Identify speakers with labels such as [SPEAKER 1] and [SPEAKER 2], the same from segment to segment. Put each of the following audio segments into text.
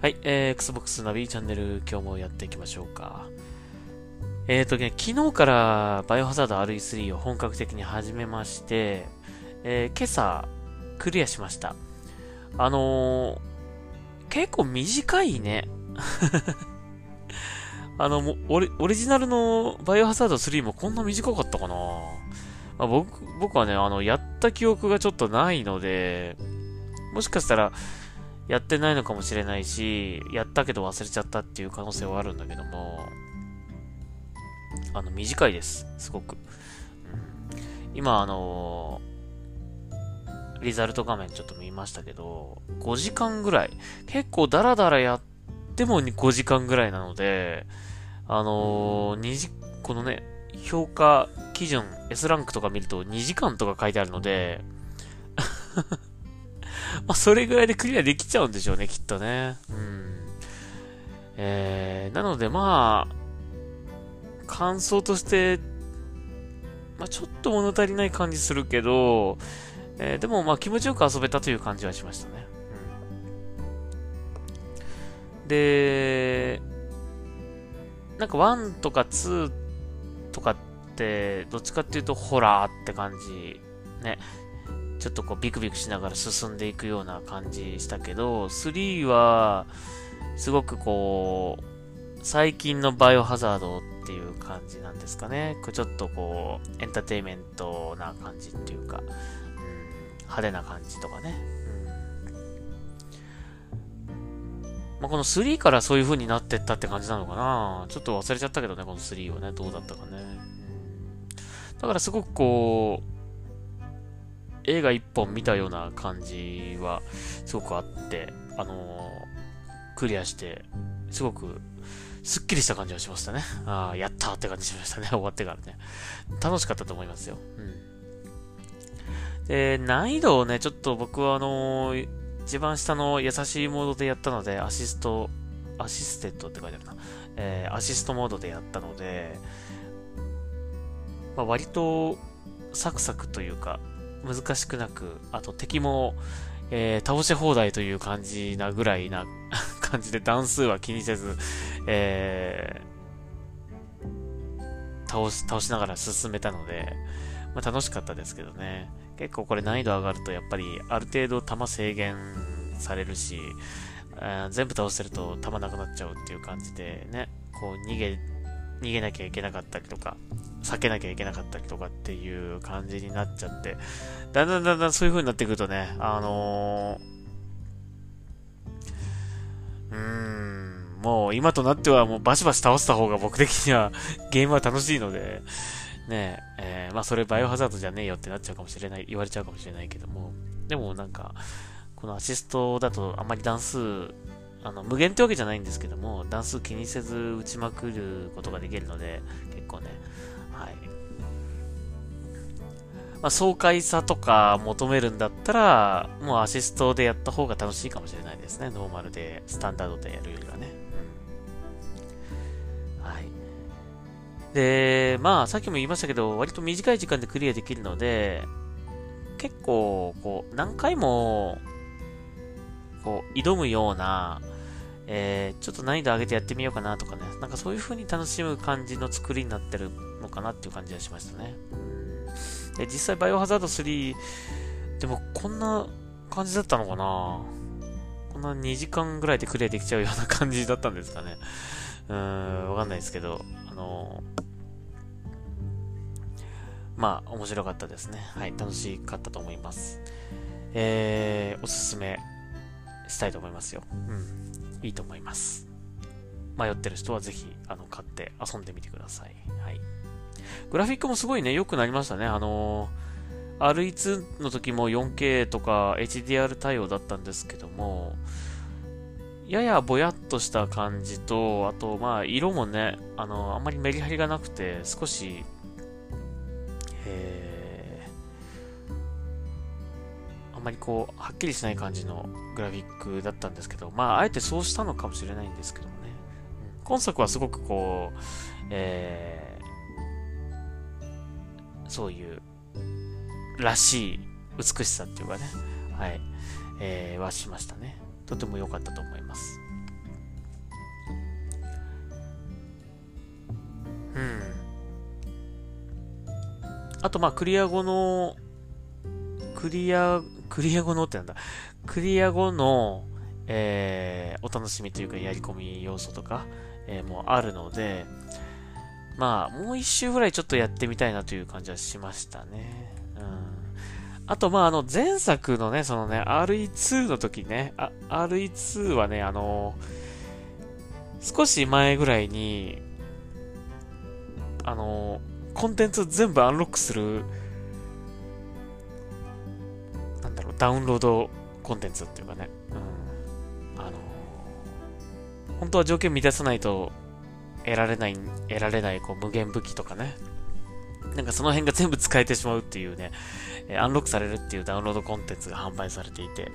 [SPEAKER 1] はい、えー、Xbox ナビチャンネル、今日もやっていきましょうか。えーとね、昨日からバイオハザード RE3 を本格的に始めまして、えー、今朝、クリアしました。あのー、結構短いね。あの、もオリオリジナルのバイオハザード3もこんな短かったかな、まあ、僕、僕はね、あの、やった記憶がちょっとないので、もしかしたら、やってないのかもしれないし、やったけど忘れちゃったっていう可能性はあるんだけども、あの、短いです。すごく。うん、今、あのー、リザルト画面ちょっと見ましたけど、5時間ぐらい。結構ダラダラやっても5時間ぐらいなので、あのー、2時、このね、評価基準 S ランクとか見ると2時間とか書いてあるので まあ、それぐらいでクリアできちゃうんでしょうね、きっとね。うん。えー、なのでまあ、感想として、まあ、ちょっと物足りない感じするけど、えー、でもまあ気持ちよく遊べたという感じはしましたね。うん、で、なんか1とか2とかって、どっちかっていうとホラーって感じ。ね。ちょっとこうビクビクしながら進んでいくような感じしたけど、3は、すごくこう、最近のバイオハザードっていう感じなんですかね。ちょっとこう、エンターテイメントな感じっていうか、うん、派手な感じとかね。まあ、この3からそういう風になってったって感じなのかなちょっと忘れちゃったけどね、この3はね、どうだったかね。だからすごくこう、映画一本見たような感じはすごくあって、あのー、クリアして、すごくすっきりした感じがしましたね。ああ、やったって感じしましたね、終わってからね。楽しかったと思いますよ。うん。で、難易度をね、ちょっと僕はあのー、一番下の優しいモードでやったので、アシスト、 assisted って書いてあるな。えー、アシストモードでやったので、まあ、割とサクサクというか、難しくなく、あと敵も、えー、倒し放題という感じなぐらいな 感じで段数は気にせず、えー、倒し、倒しながら進めたので、まあ、楽しかったですけどね。結構これ難易度上がるとやっぱりある程度弾制限されるし、全部倒してると弾なくなっちゃうっていう感じでね、こう逃げ逃げなきゃいけなかったりとか、避けなきゃいけなかったりとかっていう感じになっちゃって、だんだんだんだんそういう風になってくるとね、あのー、うーん、もう今となってはもうバシバシ倒した方が僕的には ゲームは楽しいので、ねえ、えー、まあそれバイオハザードじゃねえよってなっちゃうかもしれない、言われちゃうかもしれないけども、でもなんか、このアシストだとあんまり段数あの、無限ってわけじゃないんですけども、段数気にせず打ちまくることができるので、結構ね、はい。まあ、爽快さとか求めるんだったら、もうアシストでやった方が楽しいかもしれないですね。ノーマルで、スタンダードでやるよりはね。はい。で、まあ、さっきも言いましたけど、割と短い時間でクリアできるので、結構、こう、何回も、こう、挑むような、えー、ちょっと難易度上げてやってみようかなとかね、なんかそういう風に楽しむ感じの作りになってるのかなっていう感じがしましたね。で実際バイオハザード3、でもこんな感じだったのかな？こんな2時間ぐらいでクリアできちゃうような感じだったんですかね。うーん、わかんないですけど、あのー、まあ、面白かったですね。はい、楽しかったと思います。えー、おすすめしたいと思いますよ。うん。いいと思います。迷ってる人はぜひ、あの、買って遊んでみてください。はい。グラフィックもすごいね、良くなりましたね。あのー、RE2 の時も 4K とか HDR 対応だったんですけども、ややぼやっとした感じと、あと、まあ、色もね、あのー、あんまりメリハリがなくて、少し、えーあんまりこう、はっきりしない感じのグラフィックだったんですけど、まあ、あえてそうしたのかもしれないんですけどもね。今作はすごくこう、えー、そういう、らしい美しさっていうかね、はい、えー、はしましたね。とても良かったと思います。うん。あと、まあ、クリア後の、クリアクリア後のってなんだ、クリア後の、えー、お楽しみというか、やり込み要素とか、えー、もあるので、まあ、もう一周ぐらいちょっとやってみたいなという感じはしましたね。うん。あと、まあ、あの、前作のね、そのね、RE2 の時ね、RE2 はね、あの、少し前ぐらいに、あの、コンテンツ全部アンロックする、ダウンロードコンテンツっていうかね、うん。あの、本当は条件満たさないと得られない、得られないこう無限武器とかね。なんかその辺が全部使えてしまうっていうね、えアンロックされるっていうダウンロードコンテンツが販売されていて。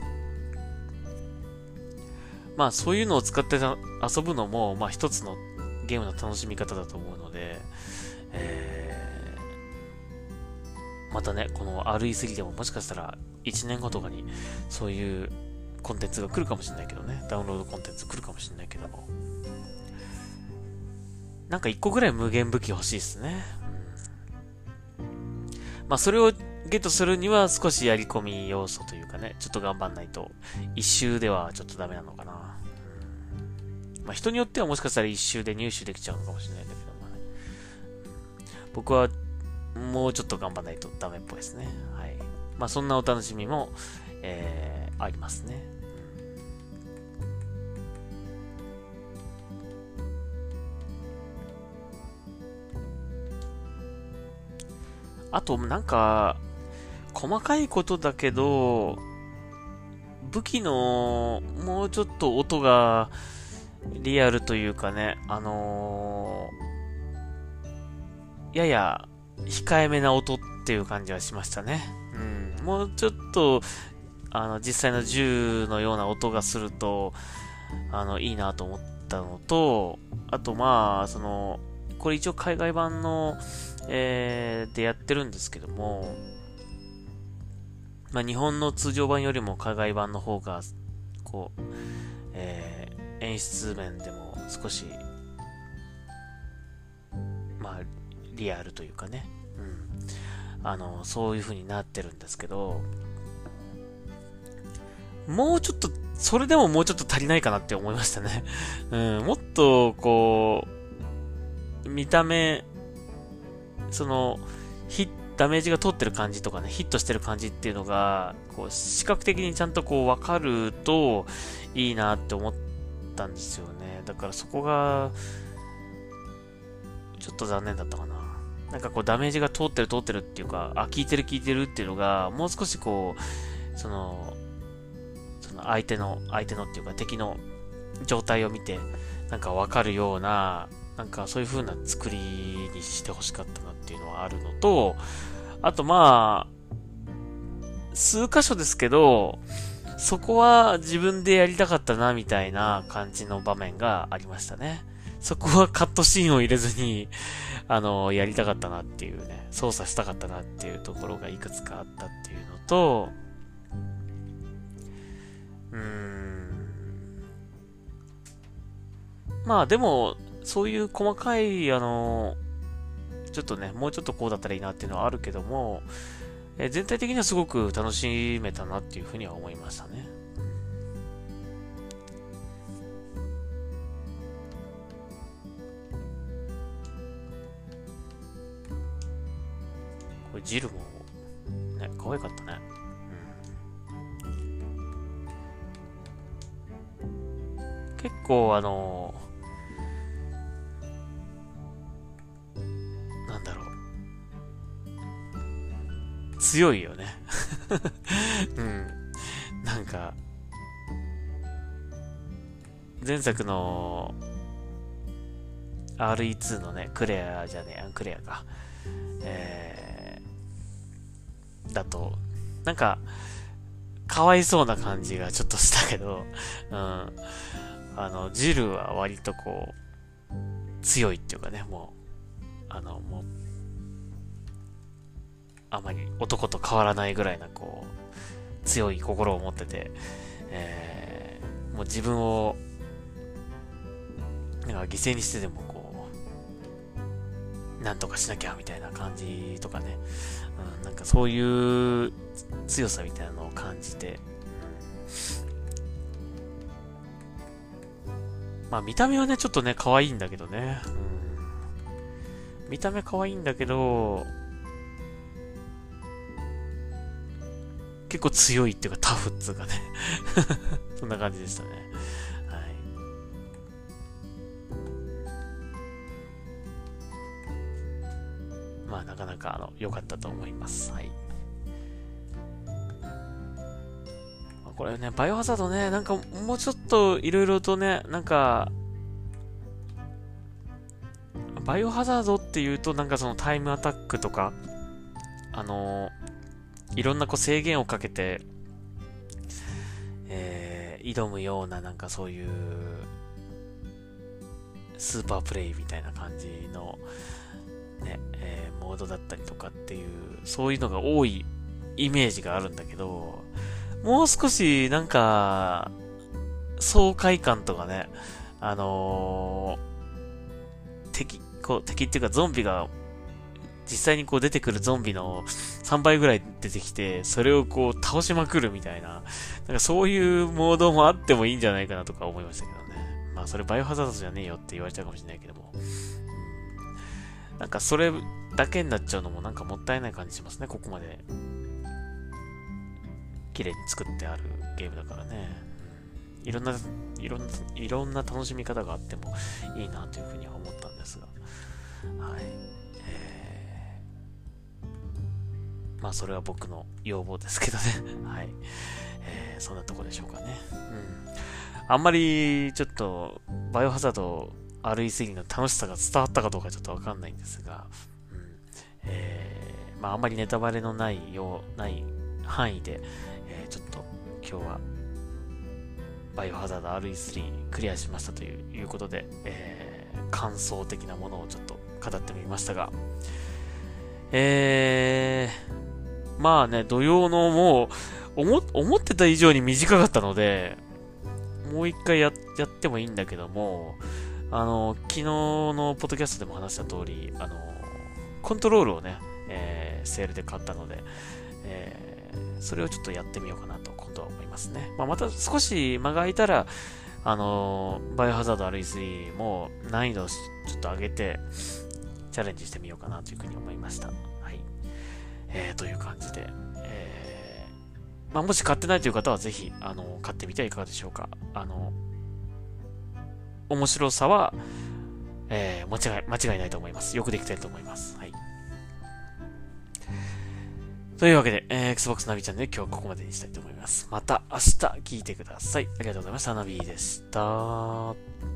[SPEAKER 1] まあそういうのを使って遊ぶのも、まあ一つのゲームの楽しみ方だと思うので、えー、またね、この RE3 でももしかしたら1年後とかにそういうコンテンツが来るかもしれないけどね、ダウンロードコンテンツ来るかもしれないけども。なんか1個ぐらい無限武器欲しいですね。うん、まあそれをゲットするには少しやり込み要素というかね、ちょっと頑張んないと、一周ではちょっとダメなのかな。まあ人によってはもしかしたら一周で入手できちゃうのかもしれないんだけどもね。僕はもうちょっと頑張らないとダメっぽいですね。まあそんなお楽しみも、えー、ありますね。あと、なんか、細かいことだけど、武器の、もうちょっと音が、リアルというかね、あのー、やや、控えめな音っていう感じはしましたね。もうちょっと、あの、実際の銃のような音がすると、あの、いいなと思ったのと、あと、まあ、その、これ一応海外版の、えー、でやってるんですけども、まあ、日本の通常版よりも海外版の方が、こう、えー、演出面でも少し、まあ、リアルというかね、うん。あの、そういう風になってるんですけど、もうちょっと、それでももうちょっと足りないかなって思いましたね。うん、もっと、こう、見た目、その、ヒダメージが通ってる感じとかね、ヒットしてる感じっていうのが、こう、視覚的にちゃんとこう、わかると、いいなって思ったんですよね。だからそこが、ちょっと残念だったかな。なんかこう、ダメージが通ってる通ってるっていうか、あ、効いてる効いてるっていうのが、もう少しこう、その、その相手の、相手のっていうか敵の状態を見て、なんかわかるような、なんかそういう風な作りにしてほしかったなっていうのはあるのと、あとまあ、数箇所ですけど、そこは自分でやりたかったな、みたいな感じの場面がありましたね。そこはカットシーンを入れずに、あの、やりたかったなっていうね、操作したかったなっていうところがいくつかあったっていうのと、うーん。まあでも、そういう細かい、あの、ちょっとね、もうちょっとこうだったらいいなっていうのはあるけども、え全体的にはすごく楽しめたなっていうふうには思いましたね。ジルも、ね、可愛かったね。うん、結構あのなんだろう強いよね うん。なんか、前作の RE2 のね、クレアじゃねえ、クレアか。えー、だと、なんか、かわいそうな感じがちょっとしたけど、うん。あの、ジルは割とこう、強いっていうかね、もう、あの、もう、あまり男と変わらないぐらいな、こう、強い心を持ってて、えー、もう自分を、なんか犠牲にしてでも、なんとかしなきゃみたいな感じとかね、うん、なんかそういう強さみたいなのを感じて、まあ見た目はね、ちょっとね、可愛いんだけどね。うん、見た目可愛いんだけど、結構強いっていうかタフっつうかね。そんな感じでしたね。まあなかなかあの良かったと思います。はい。これね、バイオハザードね、なんかもうちょっといろいろとね、なんか、バイオハザードっていうと、なんかそのタイムアタックとか、あのいろんなこう制限をかけて、えー、挑むようななんかそういう、スーパープレイみたいな感じの、ね、えー、モードだったりとかっていう、そういうのが多いイメージがあるんだけど、もう少し、なんか、爽快感とかね、あのー、敵、こう、敵っていうかゾンビが、実際にこう出てくるゾンビの3倍ぐらい出てきて、それをこう倒しまくるみたいな、なんかそういうモードもあってもいいんじゃないかなとか思いましたけどね。まあそれバイオハザードじゃねえよって言われちゃうかもしれないけども。なんかそれだけになっちゃうのもなんかもったいない感じしますね、ここまで綺麗に作ってあるゲームだからね。いろんな、いろんな、いろんな楽しみ方があってもいいなというふうには思ったんですが。はい。えー、まあ、それは僕の要望ですけどね。はい。えー、そんなとこでしょうかね。うん。あんまり、ちょっと、バイオハザード RE3 の楽しさが伝わったかどうかちょっとわかんないんですが、うん。えー、まあ、あんまりネタバレのないよう、ない範囲でえ、ちょっと今日はバイオハザード RE3 クリアしましたということで、えー、感想的なものをちょっと語ってみましたが、えー、まあね、土曜のもう、思、思ってた以上に短かったので、もう一回やってもいいんだけども、あの、昨日のポッドキャストでも話した通り、あの、コントロールをね、えー、セールで買ったので、えーそれをちょっとやってみようかなと今度は思いますね。まあ、また少し間が空いたら、あの、バイオハザード RE3 も難易度をちょっと上げて、チャレンジしてみようかなというふうに思いました。はい。えー、という感じで、えー、まあ、もし買ってないという方はぜひ、あの、買ってみてはいかがでしょうか。あの、面白さは、えー、間違い、間違いないと思います。よくできてると思います。はい。というわけで、えー、Xbox ナビチャンネル今日はここまでにしたいと思います。また明日聞いてください。ありがとうございました。ナビでした。